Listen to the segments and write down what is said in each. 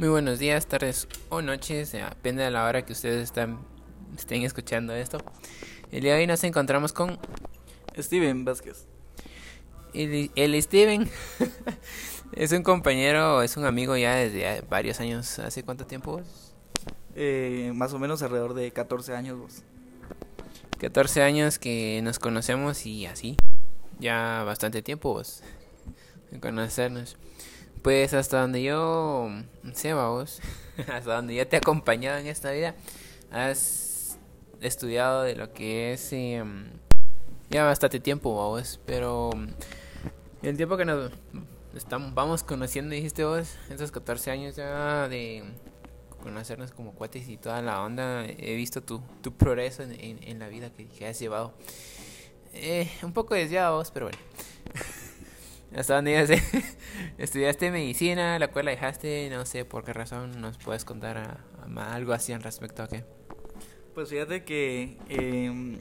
Muy buenos días, tardes o noches, depende de la hora que ustedes están, estén escuchando esto. El día de hoy nos encontramos con Steven Vázquez. El, el Steven es un compañero, es un amigo ya desde varios años. ¿Hace cuánto tiempo? Eh, más o menos alrededor de 14 años. Vos. 14 años que nos conocemos y así. Ya bastante tiempo vos. En conocernos. Pues hasta donde yo sé, vos, hasta donde yo te he acompañado en esta vida, has estudiado de lo que es em, ya bastante tiempo, vos, pero el tiempo que nos estamos, vamos conociendo, dijiste vos, esos 14 años ya de conocernos como cuates y toda la onda, he visto tu, tu progreso en, en, la vida que, que has llevado. Eh, un poco desviado vos, pero bueno. ¿Hasta dónde ibas? Estudiaste medicina, la cual la dejaste, no sé por qué razón, ¿nos puedes contar algo así en respecto a qué? Pues fíjate que em,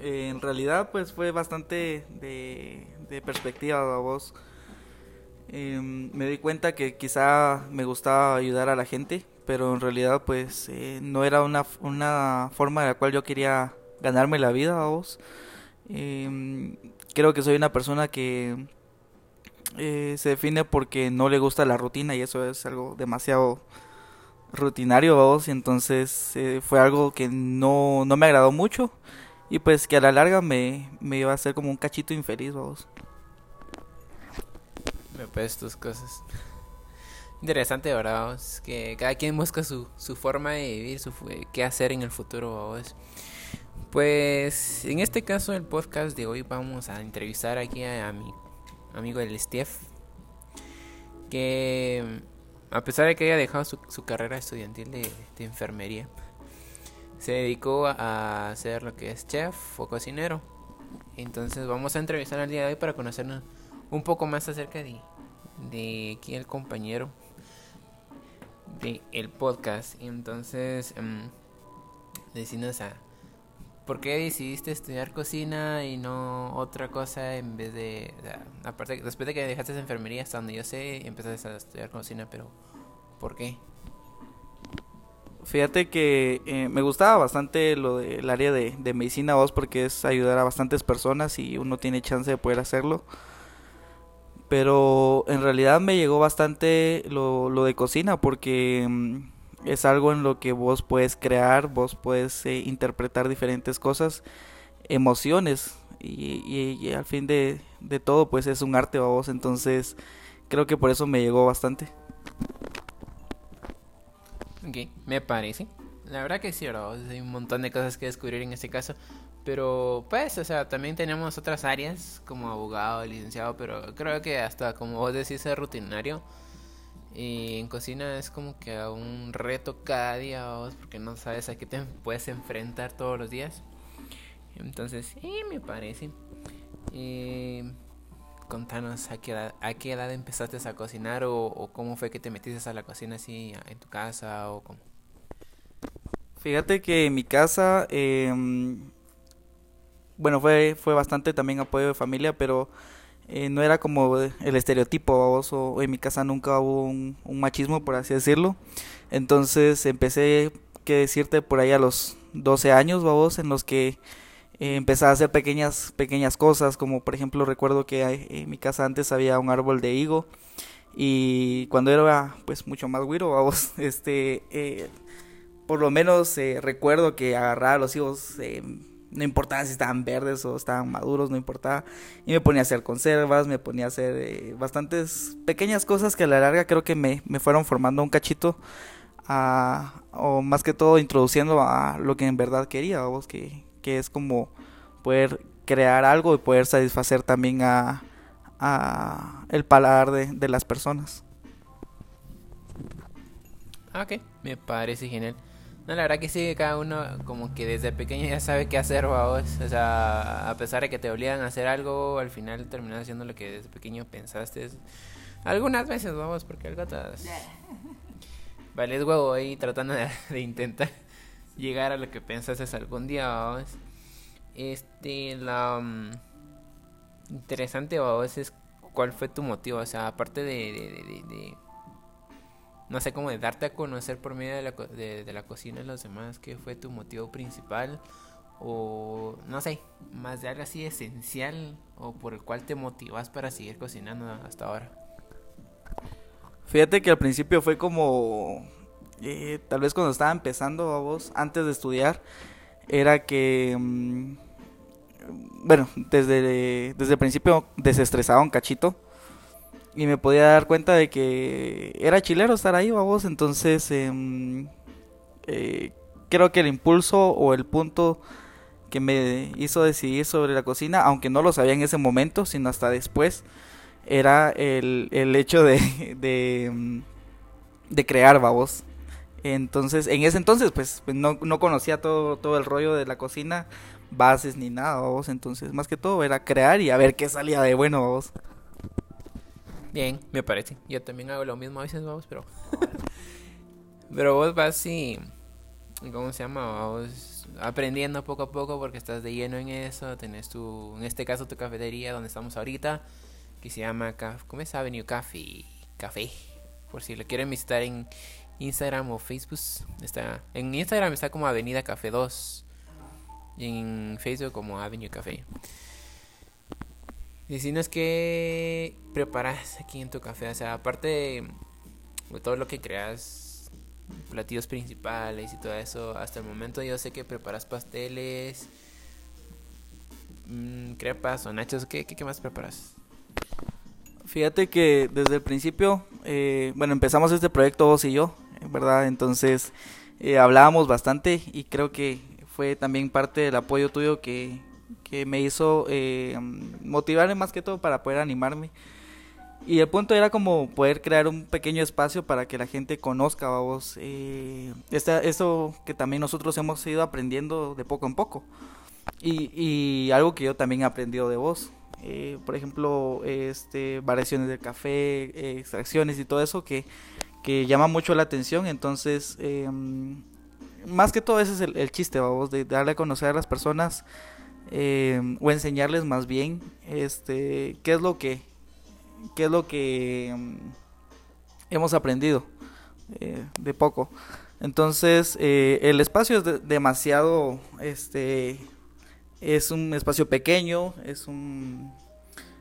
en realidad pues fue bastante de, de perspectiva a vos. Em, me di cuenta que quizá me gustaba ayudar a la gente, pero en realidad pues eh, no era una, una forma de la cual yo quería ganarme la vida a vos. Eh, creo que soy una persona que eh, se define porque no le gusta la rutina y eso es algo demasiado rutinario, vamos, y entonces eh, fue algo que no, no me agradó mucho y pues que a la larga me, me iba a hacer como un cachito infeliz, vamos. Me pues tus cosas. Interesante, ¿verdad? que cada quien busca su, su forma de vivir, su, qué hacer en el futuro, vamos. Pues en este caso el podcast de hoy vamos a entrevistar aquí a, mi amigo el Steph que a pesar de que haya dejado su, carrera estudiantil de, enfermería se dedicó a hacer lo que es chef o cocinero. Entonces vamos a entrevistar al día de hoy para conocernos un poco más acerca de, de quién el compañero de podcast. Entonces um, a ¿Por qué decidiste estudiar cocina y no otra cosa en vez de... aparte, después de que dejaste esa enfermería, hasta donde yo sé, empezaste a estudiar cocina, pero ¿por qué? Fíjate que eh, me gustaba bastante lo del área de, de medicina vos porque es ayudar a bastantes personas y uno tiene chance de poder hacerlo. Pero en realidad me llegó bastante lo, lo de cocina porque mm, es algo en lo que vos puedes crear, vos puedes eh, interpretar diferentes cosas, emociones y, al fin de, todo pues es un arte a vos, entonces creo que por eso me llegó bastante. Ok, me parece. La verdad que sí, hay un montón de cosas que descubrir en este caso. Pero pues, o sea, también tenemos otras áreas como abogado, licenciado, pero creo que hasta como vos decís es rutinario y en cocina es como que un reto cada día, porque no sabes a qué te puedes enfrentar todos los días. Entonces, sí, me parece. Y contanos a qué edad, a qué edad empezaste a cocinar o, cómo fue que te metiste a la cocina así en tu casa o cómo. Fíjate que en mi casa, em, bueno, fue, fue bastante también apoyo de familia, pero eh, no era como el estereotipo, o en mi casa nunca hubo un, machismo, por así decirlo. Entonces empecé, que decirte, por ahí a los 12 años, vamos, en los que eh, empecé a hacer pequeñas, pequeñas cosas, como por ejemplo recuerdo que en mi casa antes había un árbol de higo y cuando era pues mucho más güiro, vamos, este, eh, por lo menos recuerdo que agarraba los higos no importaba si estaban verdes o estaban maduros, no importaba. Y me ponía a hacer conservas, me ponía a hacer eh, bastantes pequeñas cosas que a la larga creo que me, me fueron formando un cachito. o más que todo introduciendo a lo que en verdad quería, vos, que, que es como poder crear algo y poder satisfacer también a, a el paladar de, de las personas. Ah, ok, me parece genial. No, la verdad que sí, cada uno como que desde pequeño ya sabe qué hacer, vos. O sea, a pesar de que te obligan a hacer algo, al final terminas haciendo lo que desde pequeño pensaste. Algunas veces, vamos, porque algo te... Vale, es huevo ahí tratando de, intentar llegar a lo que pensaste algún día, vamos. Este, la... Um, interesante, vos, es cuál fue tu motivo. O sea, aparte de, de, de no sé cómo de darte a conocer por medio de la, de, de la cocina de los demás, qué fue tu motivo principal o no sé, más de algo así esencial o por el cual te motivas para seguir cocinando hasta ahora. Fíjate que al principio fue como, eh, tal vez cuando estaba empezando a vos, antes de estudiar, era que, mm, bueno, desde, desde el principio desestresaba un cachito y me podía dar cuenta de que era chilero estar ahí, vos, entonces em, eh, creo que el impulso o el punto que me hizo decidir sobre la cocina, aunque no lo sabía en ese momento, sino hasta después, era el, el hecho de, de, mm, de crear, babos. Entonces, en ese entonces, pues, pues, no, no conocía todo, todo el rollo de la cocina, bases ni nada, babos. Entonces, más que todo era crear y a ver qué salía de bueno, babos. Bien, me parece. Yo también hago lo mismo a veces, babos, pero... pero vos vas y... ¿Cómo se llama? Vos aprendiendo poco a poco porque estás de lleno en eso. Tenés tu, en este caso, tu cafetería donde estamos ahorita que se llama ¿cómo es Avenue Café? Café. Por si lo quieren visitar en Instagram o Facebook. Está, en Instagram está como Avenida Café 2. Y en Facebook como Avenue Café. Decinos que preparas aquí en tu café. O sea, aparte de, todo lo que creas, platillos principales y todo eso, hasta el momento yo sé que preparas pasteles, mmm, crepas o nachos. ¿Qué, qué, qué más preparas? Fíjate que desde el principio, eh, bueno, empezamos este proyecto vos y yo, ¿verdad? Entonces eh, hablábamos bastante y creo que fue también parte del apoyo tuyo que, que me hizo eh, motivarme más que todo para poder animarme. Y el punto era como poder crear un pequeño espacio para que la gente conozca a vos eh, esta, esto que también nosotros hemos ido aprendiendo de poco en poco. Y, y algo que yo también he aprendido de vos. Eh, por ejemplo, este, variaciones del café, eh, extracciones y todo eso que, que llama mucho la atención. Entonces, eh, más que todo ese es el, el, chiste, vamos, de darle a conocer a las personas eh, o enseñarles más bien este, qué es lo que, qué es lo que um, hemos aprendido eh, de poco. Entonces, eh, el espacio es de, demasiado, este, es un espacio pequeño, es un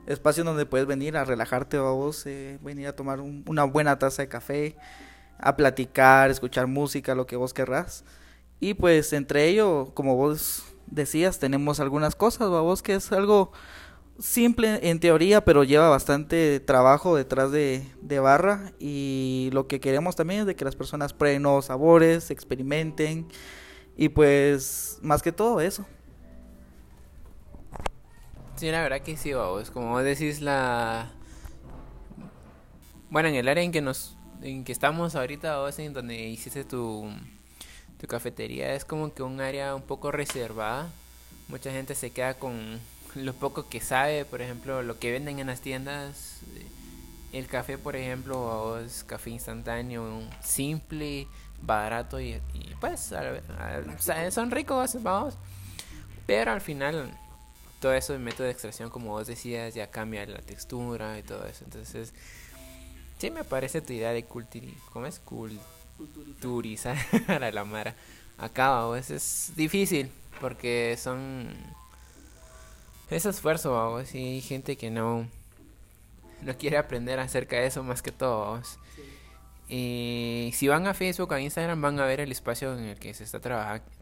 espacio donde puedes venir a relajarte a vos, eh, venir a tomar un, una buena taza de café, a platicar, escuchar música, lo que vos querrás. Y pues entre ello, como vos decías, tenemos algunas cosas, a vos que es algo simple en teoría, pero lleva bastante trabajo detrás de, de, barra y lo que queremos también es de que las personas prueben nuevos sabores, experimenten y pues más que todo eso. Sí, la verdad que sí, vos. Como decís, la. Bueno, en el área en que nos. En que estamos ahorita, vos, en donde hiciste tu. Tu cafetería, es como que un área un poco reservada. Mucha gente se queda con lo poco que sabe, por ejemplo, lo que venden en las tiendas. El café, por ejemplo, es café instantáneo, simple, barato y, y pues, a, a, son ricos, vamos. Pero al final todo eso de método de extracción, como vos decías, ya cambia la textura y todo eso. Entonces, sí me parece tu idea de culturi ¿cómo es? Culturizar a la mara. Acá, vos, es difícil porque son es esfuerzo, vamos, y hay gente que no no quiere aprender acerca de eso más que todo. Y si van a Facebook o a Instagram van a ver el espacio en el que se está,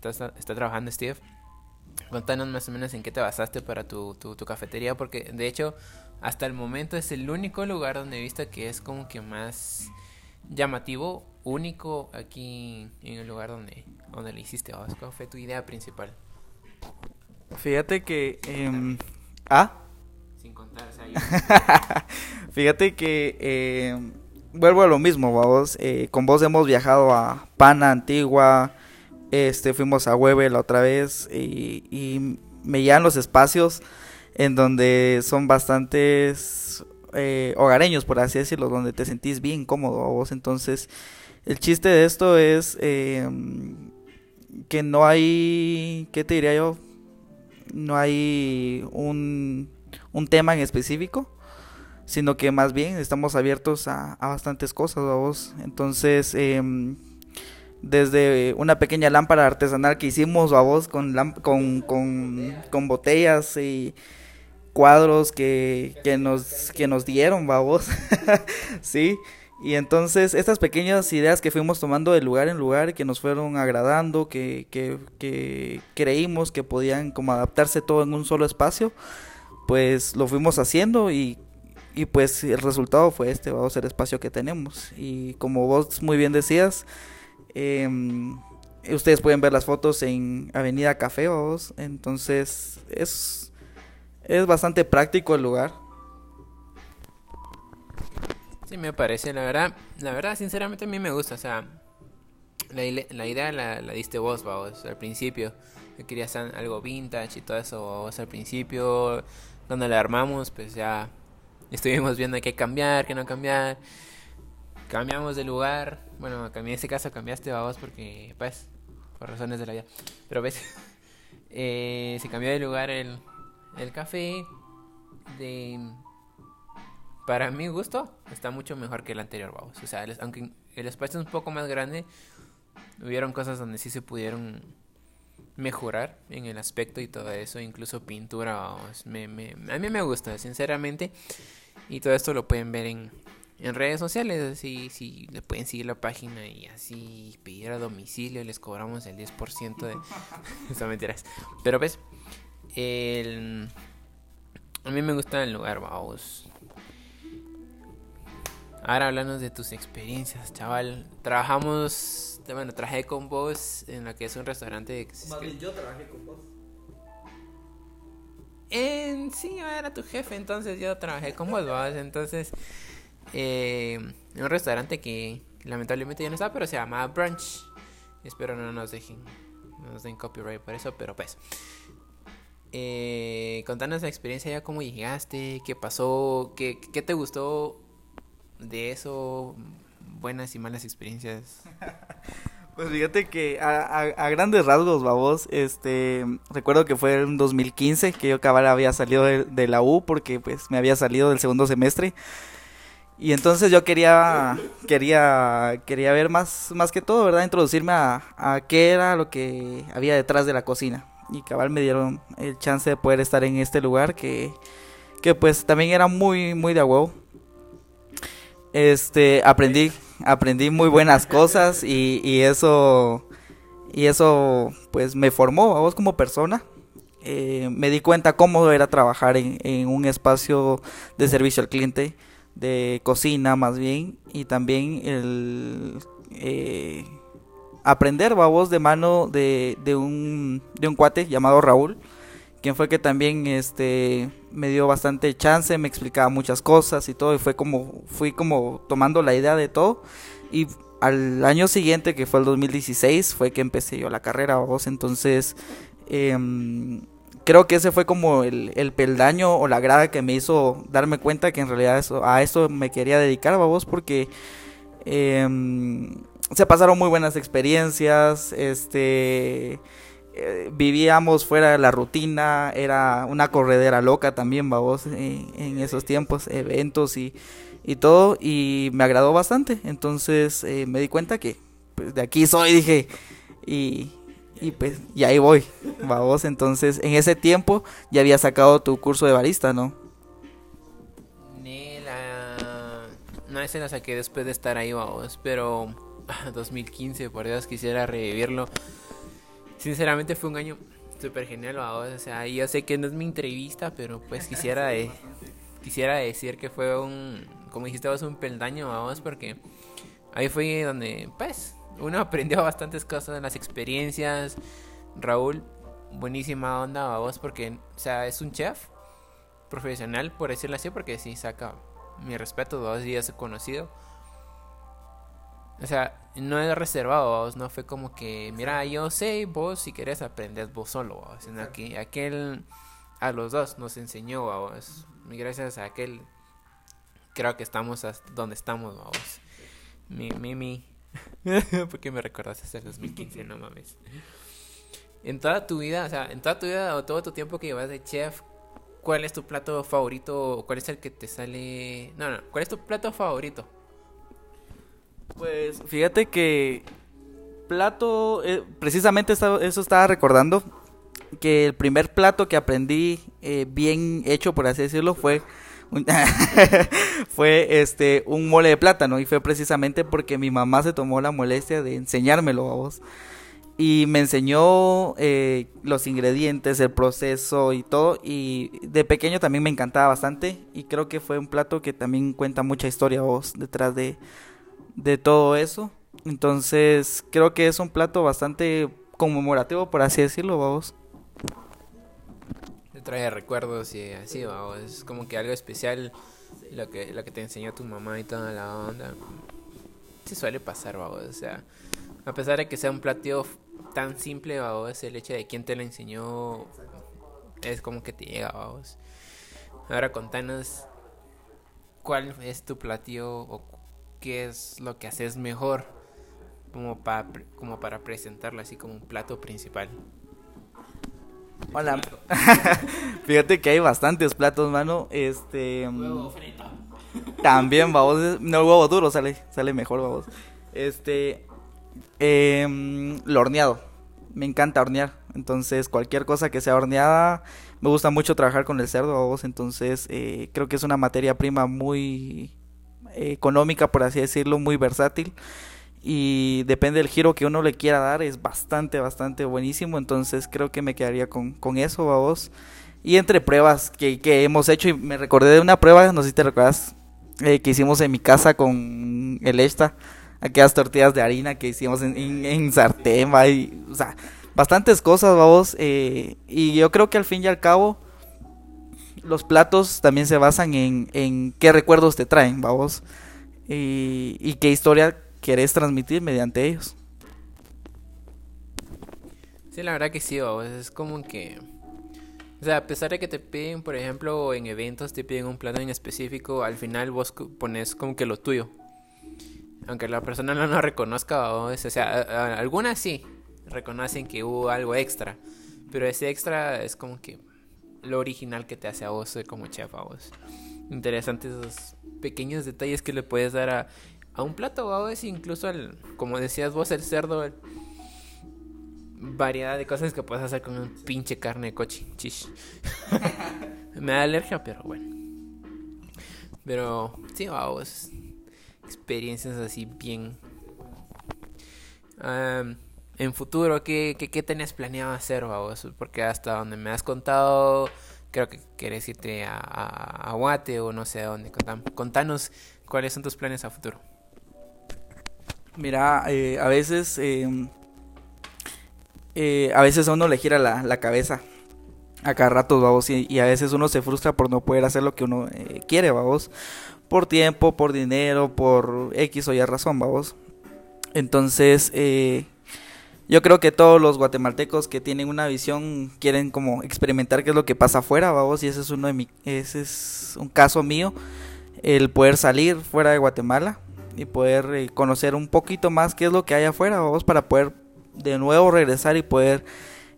está trabajando Steve Contanos más o menos en qué te basaste para tu, tu, tu, cafetería, porque de hecho hasta el momento es el único lugar donde he visto que es como que más llamativo, único aquí en el lugar donde, donde le hiciste. ¿Cuál fue tu idea principal? Fíjate que... Eh, ¿Ah? Sin contar, o sea, yo... Fíjate que... Eh, vuelvo a lo mismo, vamos. Eh, con vos hemos viajado a Pana, Antigua este, fuimos a Hueve la otra vez y, y me llegan los espacios en donde son bastantes eh, hogareños, por así decirlo, donde te sentís bien cómodo a vos. Entonces, el chiste de esto es eh, que no hay, ¿qué te diría yo? No hay un, un tema en específico, sino que más bien estamos abiertos a, bastantes cosas, vos. Entonces, em, desde una pequeña lámpara artesanal que hicimos, a vos, con, con, con, botellas y cuadros que, que, nos, que nos dieron, vos. sí. Y entonces estas pequeñas ideas que fuimos tomando de lugar en lugar, que nos fueron agradando, que, que, creímos que podían como adaptarse todo en un solo espacio, pues lo fuimos haciendo y, y pues el resultado fue este, vamos ser espacio que tenemos. Y como vos muy bien decías, em, ustedes pueden ver las fotos en Avenida Café, entonces es, es bastante práctico el lugar Me parece, la verdad, la verdad, sinceramente a mí me gusta, o sea, la, idea la, diste vos, vos, al principio. Yo quería algo vintage y todo eso, vos, al principio, cuando la armamos, pues ya estuvimos viendo qué cambiar, qué no cambiar. Cambiamos de lugar, bueno, en este caso cambiaste, vos, porque, pues, por razones de la vida. Pero ves, eh, se cambió de lugar el, el café de para mi gusto, está mucho mejor que el anterior, vamos. O sea, aunque el espacio es un poco más grande, hubieron cosas donde sí se pudieron mejorar en el aspecto y todo eso, incluso pintura, vamos. Me, me, a mí me gusta, sinceramente. Y todo esto lo pueden ver en, en redes sociales, así, si le pueden seguir la página y así pedir a domicilio, les cobramos el 10% de... Eso mentiras. Pero ves, el... a mí me gusta el lugar, vamos. Ahora hablando de tus experiencias, chaval. Trabajamos, bueno, trabajé con vos en lo que es un restaurante. Más bien yo trabajé con vos. En, sí, era tu jefe, entonces yo trabajé con vos, ¿vos? Entonces, eh, en un restaurante que lamentablemente ya no está, pero se llama Brunch. Espero no nos dejen, no nos den copyright por eso, pero pues. Eh, contanos la experiencia ya, cómo llegaste, qué pasó, qué, qué te gustó de eso, buenas y malas experiencias. Pues fíjate que a, grandes rasgos, babos, este, recuerdo que fue en 2015 que yo cabal había salido de, la U porque pues me había salido del segundo semestre. Y entonces yo quería, quería, quería ver más, más que todo, ¿verdad? Introducirme a, a qué era lo que había detrás de la cocina. Y cabal me dieron el chance de poder estar en este lugar que, que pues también era muy, muy de huevo este, aprendí, aprendí muy buenas cosas y, y eso, y eso, pues, me formó a vos como persona. Eh, me di cuenta cómo era trabajar en, en, un espacio de servicio al cliente, de cocina más bien, y también el eh, aprender babos de mano de, de, un, de un cuate llamado Raúl, quien fue que también este me dio bastante chance, me explicaba muchas cosas y todo, y fue como, fui como tomando la idea de todo, y al año siguiente, que fue el 2016, fue que empecé yo la carrera, vos, entonces, em, creo que ese fue como el, el, peldaño o la grada que me hizo darme cuenta que en realidad eso, a eso me quería dedicar, vos, porque... Em, se pasaron muy buenas experiencias, este eh, vivíamos fuera de la rutina, era una corredera loca también, vamos, en, esos tiempos, eventos y, y, todo, y me agradó bastante. Entonces eh, me di cuenta que pues, de aquí soy, dije, y, y pues y ahí voy, vamos. Entonces en ese tiempo ya había sacado tu curso de barista, ¿no? No, ese la saqué después de estar ahí, vamos, pero 2015, por Dios, quisiera revivirlo sinceramente fue un año súper genial, o sea, yo sé que no es mi entrevista, pero pues quisiera quisiera decir que fue un, como dijiste vos, un peldaño, vamos, porque ahí fue donde, pues, uno aprendió bastantes cosas, las experiencias. Raúl, buenísima onda, vamos, porque, o sea, es un chef profesional, por decirlo así, porque sí saca mi respeto, dos días conocido o sea, no es reservado, no fue como que, mira, yo sé, vos si querés aprender vos solo, sino que aquel a los dos nos enseñó, vos. Y gracias a aquel creo que estamos hasta donde estamos, vos. Mi, mi, mi. ¿Por qué me recordaste el 2015? No mames. En toda tu vida, o sea, en toda tu vida o todo tu tiempo que llevas de chef, ¿cuál es tu plato favorito? ¿Cuál es el que te sale? No, no, ¿cuál es tu plato favorito? Pues fíjate que plato, eh, precisamente eso estaba recordando, que el primer plato que aprendí eh, bien hecho, por así decirlo, fue fue este un mole de plátano y fue precisamente porque mi mamá se tomó la molestia de enseñármelo a vos y me enseñó eh, los ingredientes, el proceso y todo. Y de pequeño también me encantaba bastante. Y creo que fue un plato que también cuenta mucha historia vos detrás de, de todo eso. Entonces creo que es un plato bastante conmemorativo, por así decirlo, vos. Te trae recuerdos y así, vamos. Es como que algo especial lo que, lo que te enseñó tu mamá y toda la onda. Sí suele pasar, vamos. O sea, a pesar de que sea un platillo tan simple, vamos, el hecho de quién te lo enseñó es como que te llega, vamos. Ahora contanos cuál es tu platillo o qué es lo que haces mejor como para como para presentarlo así como un plato principal. Hola. Fíjate que hay bastantes platos, mano. Este huevo frito. También, vamos, no el huevo duro sale sale mejor, vamos. Este eh, lo horneado. Me encanta hornear. Entonces, cualquier cosa que sea horneada, me gusta mucho trabajar con el cerdo, vos. Entonces, eh, creo que es una materia prima muy económica, por así decirlo, muy versátil. Y depende del giro que uno le quiera dar, es bastante, bastante buenísimo. Entonces, creo que me quedaría con, con eso, vos. Y entre pruebas que, que, hemos hecho, y me recordé de una prueba, no sé si te recuerdas, eh, que hicimos en mi casa con el esta aquellas tortillas de harina que hicimos en, en, sartén, y, o sea, bastantes cosas, vamos, eh, y yo creo que al fin y al cabo los platos también se basan en, en qué recuerdos te traen, vamos, y, y qué historia querés transmitir mediante ellos. Sí, la verdad que sí, vamos, es como que... O sea, a pesar de que te piden, por ejemplo, en eventos te piden un plato en específico, al final vos pones como que lo tuyo. Aunque la persona no lo reconozca, o, sea, algunas sí reconocen que hubo algo extra, pero ese extra es como que lo original que te hace a vos como chef a vos. Interesantes esos pequeños detalles que le puedes dar a, a un plato a vos, incluso al, como decías vos, el cerdo, variedad de cosas que puedes hacer con un pinche carne de coche. Me da alergia, pero bueno. Pero sí, vamos experiencias así bien... en futuro, ¿qué, qué, planeado hacer, vos? Porque hasta donde me has contado, creo que querés irte a, a, Guate o no sé a dónde. Contanos cuáles son tus planes a futuro. Mira, eh, a veces... Em, eh, a veces a uno le gira la, la cabeza a cada rato, vamos, y, a veces uno se frustra por no poder hacer lo que uno eh, quiere, vamos por tiempo, por dinero, por X o Y razón, vamos. Entonces, eh, yo creo que todos los guatemaltecos que tienen una visión quieren como experimentar qué es lo que pasa afuera, vamos, y ese es uno de mi, ese es un caso mío, el poder salir fuera de Guatemala y poder eh, conocer un poquito más qué es lo que hay afuera, vamos, para poder de nuevo regresar y poder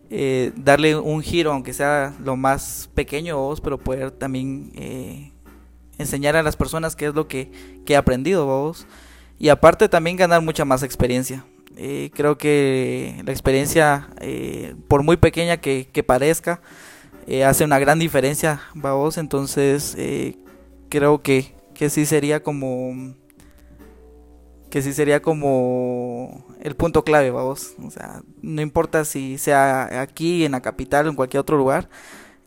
eh, darle un giro, aunque sea lo más pequeño, vamos, pero poder también enseñar a las personas qué es lo que, he aprendido, vos. Y aparte también ganar mucha más experiencia. Eh, creo que la experiencia, eh, por muy pequeña que, parezca, eh, hace una gran diferencia, vos. Entonces, creo que, que sí sería como que sí sería como el punto clave, vamos. O sea, no importa si sea aquí, en la capital o en cualquier otro lugar,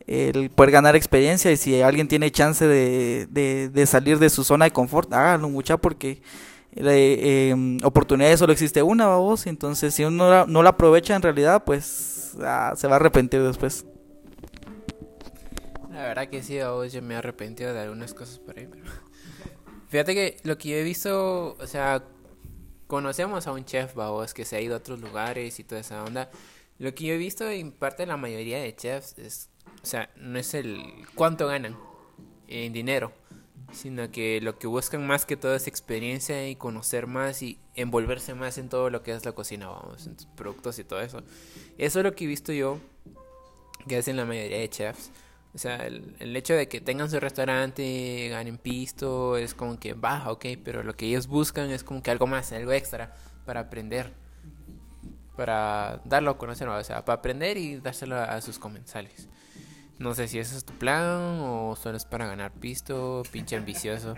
el poder ganar experiencia y si alguien tiene chance de, de, salir de su zona de confort, háganlo mucha porque eh, em, oportunidades solo existe una, vos, entonces si uno no la aprovecha en realidad, pues ah, se va a arrepentir después. La verdad que sí, vos yo me he arrepentido de algunas cosas por ahí, Fíjate que lo que yo he visto, o sea, conocemos a un chef, vos, que se ha ido a otros lugares y toda esa onda. Lo que yo he visto en parte de la mayoría de chefs es o sea, no es el cuánto ganan en dinero, sino que lo que buscan más que todo es experiencia y conocer más y envolverse más en todo lo que es la cocina, vamos, en productos y todo eso. Eso es lo que he visto yo que hacen la mayoría de chefs. O sea, el, el hecho de que tengan su restaurante, ganen pisto, es como que baja, ok, pero lo que ellos buscan es como que algo más, algo extra para aprender, para darlo a conocer, o sea, para aprender y dárselo a sus comensales. No sé si ese es tu plan o solo es para ganar pisto, pinche ambicioso.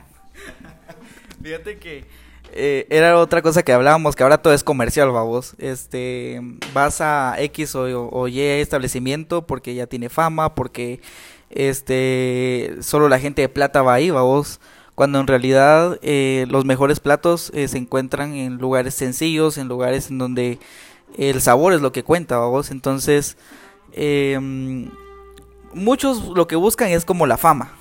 Fíjate que eh, era otra cosa que hablábamos, que ahora todo es comercial, vamos. Este, vas a X o, Y establecimiento porque ya tiene fama, porque este, solo la gente de plata va ahí, vamos. Cuando en realidad eh, los mejores platos eh, se encuentran en lugares sencillos, en lugares en donde el sabor es lo que cuenta, vamos. Entonces, em, muchos lo que buscan es como la fama,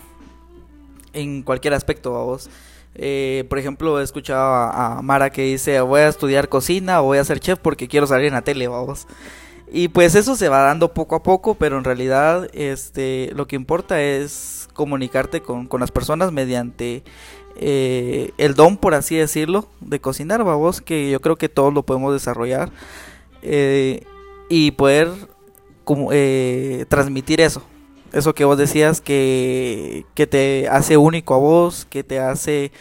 en cualquier aspecto, vamos. Eh, por ejemplo, he escuchado a, Mara que dice, voy a estudiar cocina o voy a ser chef porque quiero salir en la tele, vamos. Y pues eso se va dando poco a poco, pero en realidad este, lo que importa es comunicarte con, las personas mediante eh, el don, por así decirlo, de cocinar, vamos, que yo creo que todos lo podemos desarrollar eh, y poder como, transmitir eso eso que vos decías que, que te hace único a vos, que te hace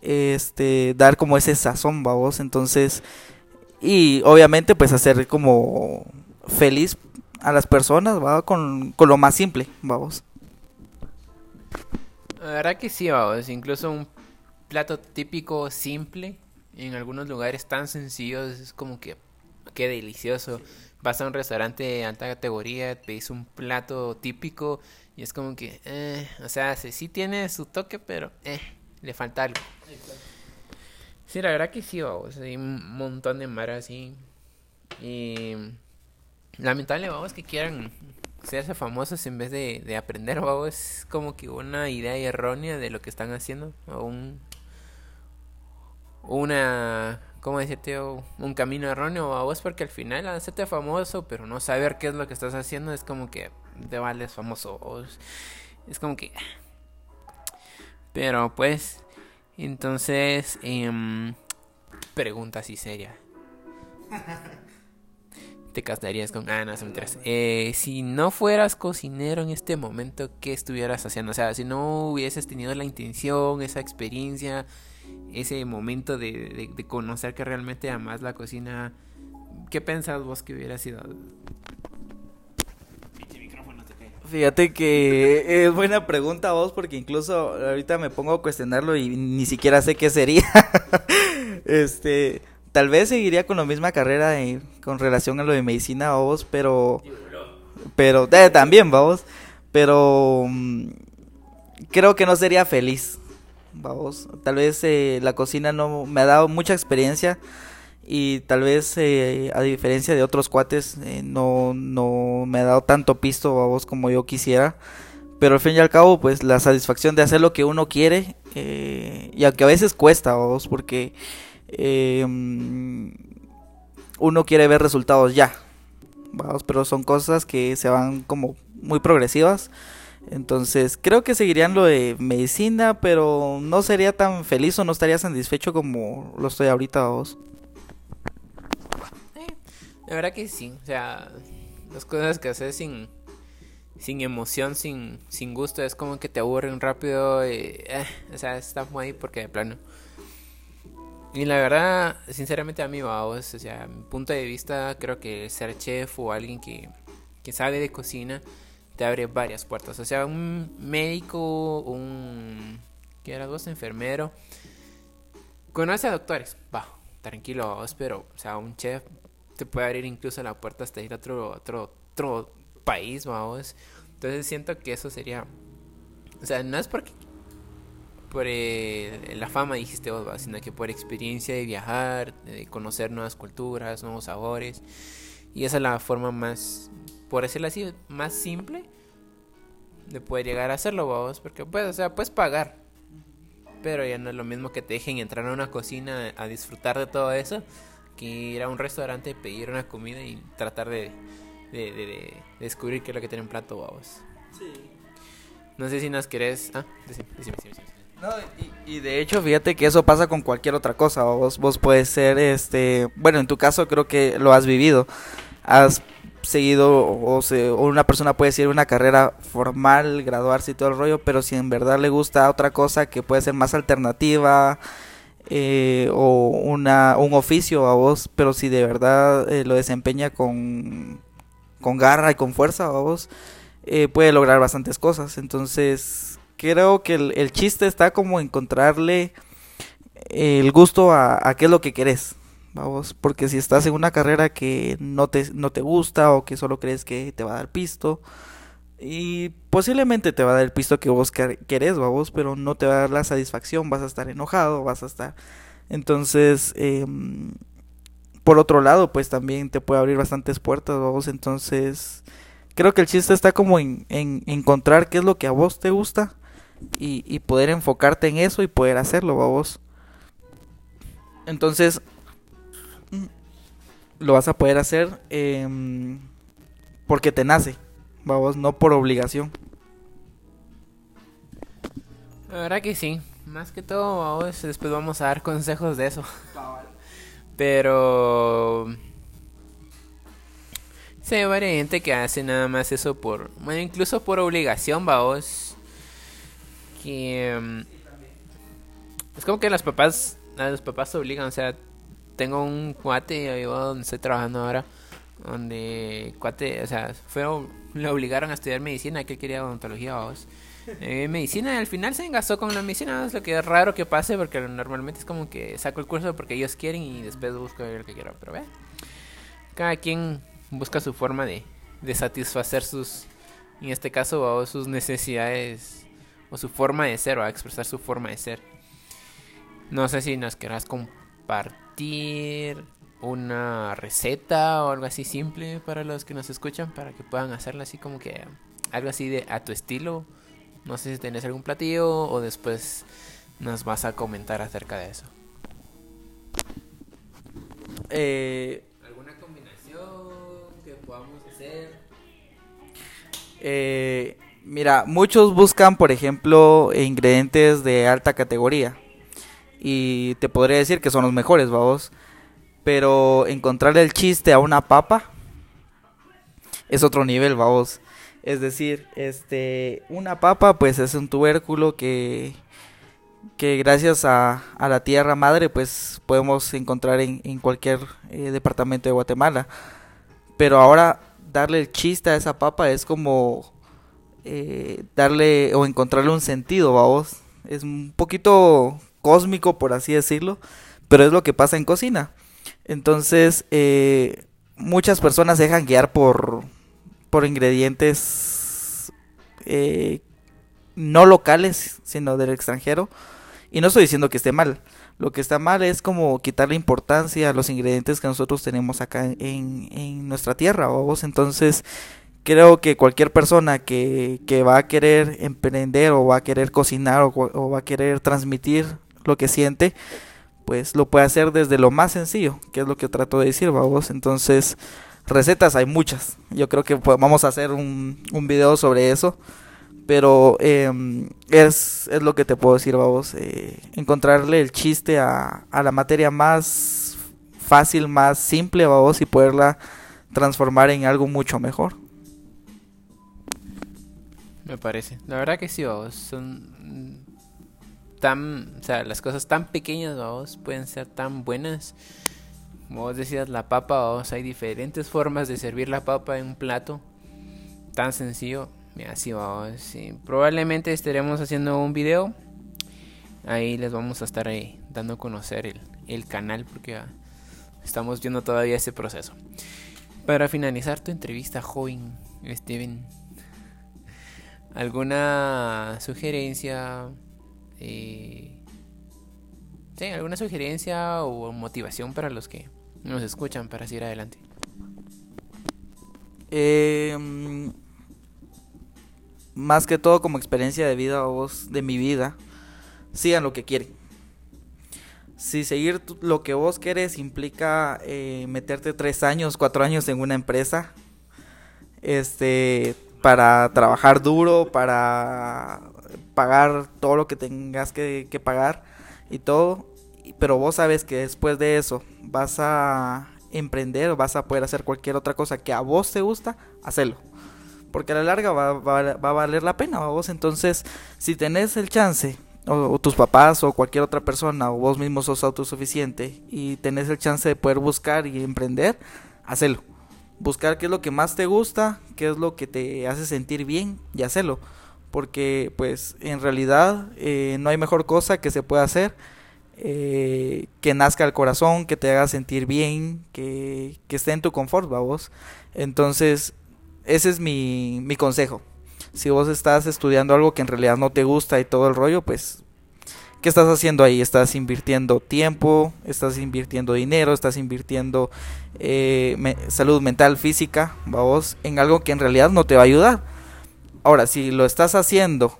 este dar como ese sazón a vos, entonces y obviamente pues hacer como feliz a las personas, ¿va? Con, con lo más simple, vamos. La verdad que sí, vamos, incluso un plato típico simple en algunos lugares tan sencillos es como que qué delicioso vas a un restaurante de alta categoría, pedís un plato típico y es como que, eh, o sea, sí, tiene su toque, pero eh, le falta algo. Sí, la verdad que sí, vamos, hay un montón de mar así. Y lamentable, vamos, que quieran hacerse famosos en vez de, de aprender, vamos, es como que una idea errónea de lo que están haciendo, o un, una ¿cómo decirte? Un camino erróneo a vos porque al final hacerte famoso, pero no saber qué es lo que estás haciendo es como que te vales famoso. Es como que... Pero pues, entonces, eh, pregunta así seria. Te casarías con... Ah, no, eh, si no fueras cocinero en este momento, ¿qué estuvieras haciendo? O sea, si no hubieses tenido la intención, esa experiencia ese momento de, de, conocer que realmente amas la cocina, ¿qué pensás vos que hubiera sido? Fíjate que es buena pregunta vos porque incluso ahorita me pongo a cuestionarlo y ni siquiera sé qué sería. este, tal vez seguiría con la misma carrera con relación a lo de medicina vos, pero pero eh, también vamos, pero mm, creo que no sería feliz vamos. Tal vez eh, la cocina no me ha dado mucha experiencia y tal vez eh, a diferencia de otros cuates eh, no, no me ha dado tanto pisto vos como yo quisiera. Pero al fin y al cabo, pues la satisfacción de hacer lo que uno quiere y aunque a veces cuesta vos porque uno quiere ver resultados ya. Vamos, pero son cosas que se van como muy progresivas entonces, creo que seguirían lo de medicina, pero no sería tan feliz o no estaría satisfecho como lo estoy ahorita vos. la verdad que sí, o sea, las cosas que haces sin, sin emoción, sin, sin gusto, es como que te aburren rápido, eh, o sea, está muy ahí porque de plano. Y la verdad, sinceramente a mí, vos, o sea, mi punto de vista, creo que ser chef o alguien que, que sabe de cocina, te abre varias puertas. O sea, un médico, un... ¿Qué era vos? Enfermero. Conoce a doctores. Va, tranquilo vos, pero, o sea, un chef te puede abrir incluso la puerta hasta ir a otro, otro, otro país, vamos. Entonces siento que eso sería... O sea, no es porque por la fama dijiste vos, sino que por experiencia de viajar, de conocer nuevas culturas, nuevos sabores. Y esa es la forma más por decirlo así, más simple de poder llegar a hacerlo, vamos, porque pues, o sea, puedes pagar, pero ya no es lo mismo que te dejen entrar a una cocina a disfrutar de todo eso que ir a un restaurante, pedir una comida y tratar de, de, descubrir qué es lo que tiene un plato, vamos. Sí. No sé si nos querés... Ah, decime, decime, decime, No, y, y, de hecho, fíjate que eso pasa con cualquier otra cosa. Vos, vos puedes ser, este, bueno, en tu caso creo que lo has vivido. Has seguido o, o una persona puede seguir una carrera formal, graduarse y todo el rollo, pero si en verdad le gusta otra cosa que puede ser más alternativa eh, o una, un oficio a vos, pero si de verdad eh, lo desempeña con, con garra y con fuerza a vos, eh, puede lograr bastantes cosas. Entonces, creo que el, chiste está como encontrarle el gusto a, a qué es lo que querés. Vamos, porque si estás en una carrera que no te, no te gusta o que solo crees que te va a dar pisto, y posiblemente te va a dar el pisto que vos querés, vos, pero no te va a dar la satisfacción, vas a estar enojado, vas a estar... Entonces, em, por otro lado, pues también te puede abrir bastantes puertas, vos, entonces... Creo que el chiste está como en, en encontrar qué es lo que a vos te gusta y, y poder enfocarte en eso y poder hacerlo, vos. Entonces, lo vas a poder hacer em, porque te nace, vamos, no por obligación. La verdad que sí, más que todo, vamos, después vamos a dar consejos de eso. Pero sí, hay varias gente que hace nada más eso por, bueno, incluso por obligación, vamos. Que em, es como que los papás, a los papás obligan, o sea, tengo un cuate ahí donde estoy trabajando ahora, donde cuate, o sea, fue, le obligaron a estudiar medicina, que quería odontología, vamos. Eh, medicina, al final se engasó con la medicina, es lo que es raro que pase, porque normalmente es como que saco el curso porque ellos quieren y después busco lo que quiero, pero ve, cada quien busca su forma de, de satisfacer sus, en este caso, sus necesidades o su forma de ser, o expresar su forma de ser. No sé si nos querrás compartir una receta o algo así simple para los que nos escuchan, para que puedan hacerlo así como que algo así de a tu estilo. No sé si tenés algún platillo o después nos vas a comentar acerca de eso. Eh, ¿Alguna combinación que podamos hacer? Eh, mira, muchos buscan, por ejemplo, ingredientes de alta categoría y te podría decir que son los mejores, vamos. Pero encontrarle el chiste a una papa es otro nivel, vamos. Es decir, este, una papa pues es un tubérculo que, que gracias a, a la tierra madre pues podemos encontrar en, en cualquier eh, departamento de Guatemala. Pero ahora darle el chiste a esa papa es como eh, darle o encontrarle un sentido, vamos. Es un poquito cósmico, por así decirlo, pero es lo que pasa en cocina. Entonces, eh, muchas personas se dejan guiar por, por ingredientes eh, no locales, sino del extranjero. Y no estoy diciendo que esté mal. Lo que está mal es como quitarle importancia a los ingredientes que nosotros tenemos acá en, en nuestra tierra, vos. Entonces, creo que cualquier persona que, que, va a querer emprender o va a querer cocinar o, o va a querer transmitir lo que siente, pues lo puede hacer desde lo más sencillo, que es lo que trato de decir, vamos. Entonces, recetas hay muchas. Yo creo que vamos a hacer un, un video sobre eso. Pero em, es, es, lo que te puedo decir, vamos. Eh, encontrarle el chiste a, a, la materia más fácil, más simple, vamos, y poderla transformar en algo mucho mejor. Me parece. La verdad que sí, vamos. Son tan, o sea, las cosas tan pequeñas, vamos, pueden ser tan buenas. Como vos decías, la papa, vamos, hay diferentes formas de servir la papa en un plato. Tan sencillo. Así vamos. Probablemente estaremos haciendo un video. Ahí les vamos a estar ahí dando a conocer el, el canal porque ah, estamos viendo todavía ese proceso. Para finalizar tu entrevista, joven Steven, ¿alguna sugerencia? Eh, ¿Alguna sugerencia o motivación para los que nos escuchan para seguir adelante? Em, más que todo como experiencia de vida o de mi vida, sigan lo que quieren. Si seguir lo que vos querés implica eh, meterte tres años, cuatro años en una empresa, este, para trabajar duro, para pagar todo lo que tengas que, pagar y todo. Pero vos sabes que después de eso vas a emprender o vas a poder hacer cualquier otra cosa que a vos te gusta, hacelo. Porque a la larga va, va, a valer la pena vos. Entonces, si tenés el chance, o, tus papás o cualquier otra persona, o vos mismo sos autosuficiente y tenés el chance de poder buscar y emprender, hacelo. Buscar qué es lo que más te gusta, qué es lo que te hace sentir bien y hacelo. Porque pues en realidad eh, no hay mejor cosa que se pueda hacer eh, que nazca el corazón, que te haga sentir bien, que, que esté en tu confort, vos. Entonces, ese es mi, mi consejo. Si vos estás estudiando algo que en realidad no te gusta y todo el rollo, pues, ¿qué estás haciendo ahí? Estás invirtiendo tiempo, estás invirtiendo dinero, estás invirtiendo eh, salud mental, física, vos, en algo que en realidad no te va a ayudar. Ahora, si lo estás haciendo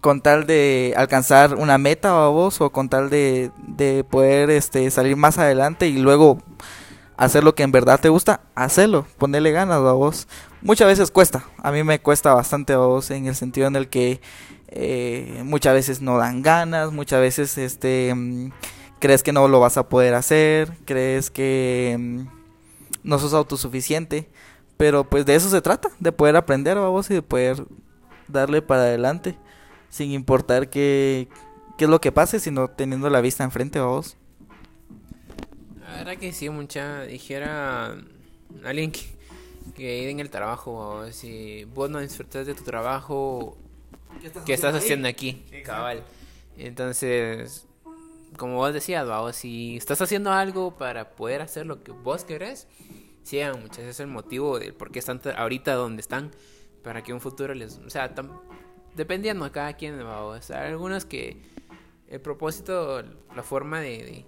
con tal de alcanzar una meta vos o con tal de, de poder este, salir más adelante y luego hacer lo que en verdad te gusta, hacerlo, ponerle ganas a vos. Muchas veces cuesta, a mí me cuesta bastante a vos en el sentido en el que eh, muchas veces no dan ganas, muchas veces este mm, crees que no lo vas a poder hacer, crees que mm, no sos autosuficiente, pero pues de eso se trata, de poder aprender a vos y de poder darle para adelante sin importar qué, qué es lo que pase, sino teniendo la vista enfrente a vos. La verdad que sí, mucha. Dijera alguien que, que en el trabajo, si vos no disfrutas de tu trabajo, ¿qué estás, haciendo, aquí? Cabal. Entonces, como vos decías, vos, si estás haciendo algo para poder hacer lo que vos querés, sí, muchas veces es el motivo del por qué están ahorita donde están, para que un futuro les. O sea, dependiendo a cada quien, vos. Hay algunos que el propósito, la forma de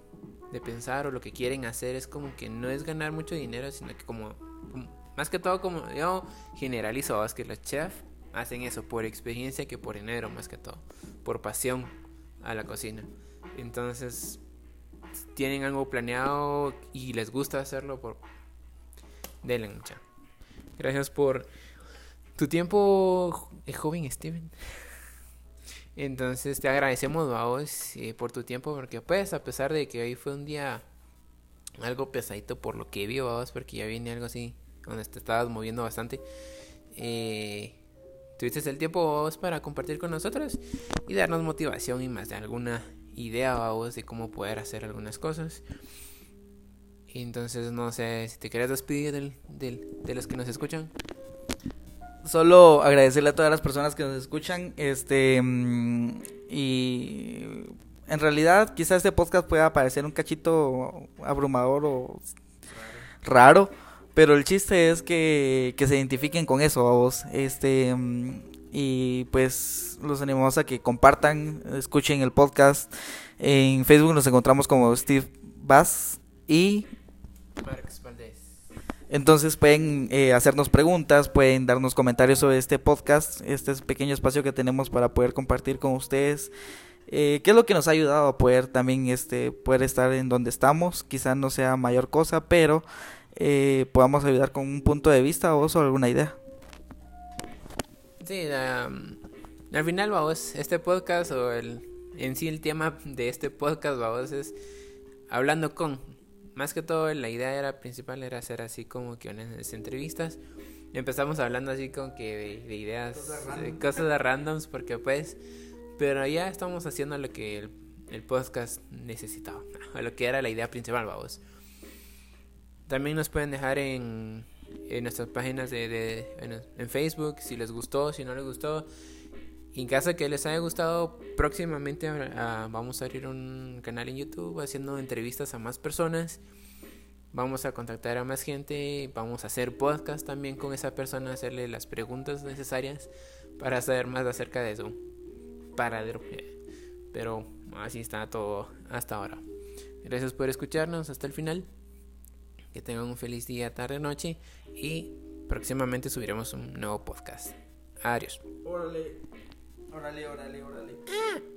de pensar o lo que quieren hacer es como que no es ganar mucho dinero, sino que como, más que todo como yo generalizo, es que los chefs hacen eso por experiencia que por dinero más que todo, por pasión a la cocina. Entonces, tienen algo planeado y les gusta hacerlo por denle mucha. Gracias por tu tiempo, joven Steven. Entonces te agradecemos vos eh, por tu tiempo porque pues a pesar de que hoy fue un día algo pesadito por lo que vi vos porque ya viene algo así donde te estabas moviendo bastante eh, tuviste el tiempo vos para compartir con nosotros y darnos motivación y más de alguna idea vos de cómo poder hacer algunas cosas entonces no sé si te quieres despedir del, del, de los que nos escuchan solo agradecerle a todas las personas que nos escuchan. Este. Mm, y. En realidad, quizás este podcast pueda parecer un cachito abrumador o raro. Pero el chiste es que, que se identifiquen con eso, a vos. Este. Mm, y pues los animamos a que compartan, escuchen el podcast. En Facebook nos encontramos como Steve Bass y. Entonces pueden eh, hacernos preguntas, pueden darnos comentarios sobre este podcast, este pequeño espacio que tenemos para poder compartir con ustedes. Eh, ¿Qué es lo que nos ha ayudado a poder también este, poder estar en donde estamos? Quizás no sea mayor cosa, pero eh, podamos ayudar con un punto de vista o alguna idea. Sí, al final, vamos, este podcast o el, en sí el tema de este podcast, vamos, es hablando con más que todo la idea era principal era hacer así como que unas entrevistas. Empezamos hablando así como que de, ideas, cosas, de randoms, porque pues, pero ya estamos haciendo lo que el, podcast necesitaba, lo que era la idea principal, vamos. También nos pueden dejar en, en nuestras páginas de, de en Facebook si les gustó, si no les gustó en caso que les haya gustado, próximamente vamos a abrir un canal en YouTube haciendo entrevistas a más personas. Vamos a contactar a más gente, vamos a hacer podcast también con esa persona, hacerle las preguntas necesarias para saber más acerca de su paradero. Pero así está todo hasta ahora. Gracias por escucharnos hasta el final. Que tengan un feliz día, tarde, noche y próximamente subiremos un nuevo podcast. Adiós. Órale, órale, órale, órale.